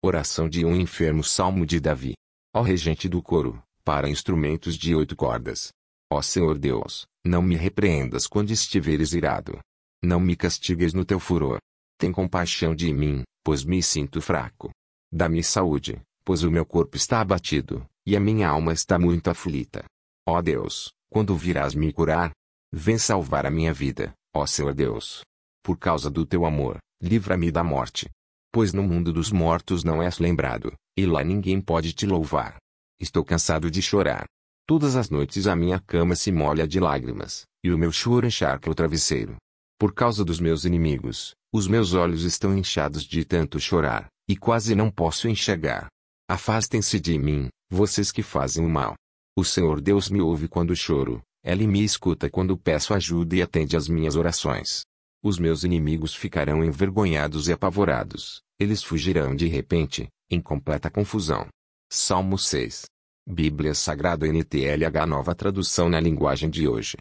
Oração de um enfermo Salmo de Davi. Ó regente do coro, para instrumentos de oito cordas. Ó Senhor Deus, não me repreendas quando estiveres irado. Não me castigues no teu furor. Tem compaixão de mim, pois me sinto fraco. Dá-me saúde, pois o meu corpo está abatido, e a minha alma está muito aflita. Ó Deus, quando virás me curar? Vem salvar a minha vida, ó Senhor Deus. Por causa do teu amor, livra-me da morte. Pois no mundo dos mortos não és lembrado, e lá ninguém pode te louvar. Estou cansado de chorar. Todas as noites a minha cama se molha de lágrimas, e o meu choro encharca o travesseiro. Por causa dos meus inimigos, os meus olhos estão inchados de tanto chorar, e quase não posso enxergar. Afastem-se de mim, vocês que fazem o mal. O Senhor Deus me ouve quando choro, Ele me escuta quando peço ajuda e atende às minhas orações. Os meus inimigos ficarão envergonhados e apavorados, eles fugirão de repente, em completa confusão. Salmo 6. Bíblia Sagrada NTLH Nova Tradução na linguagem de hoje.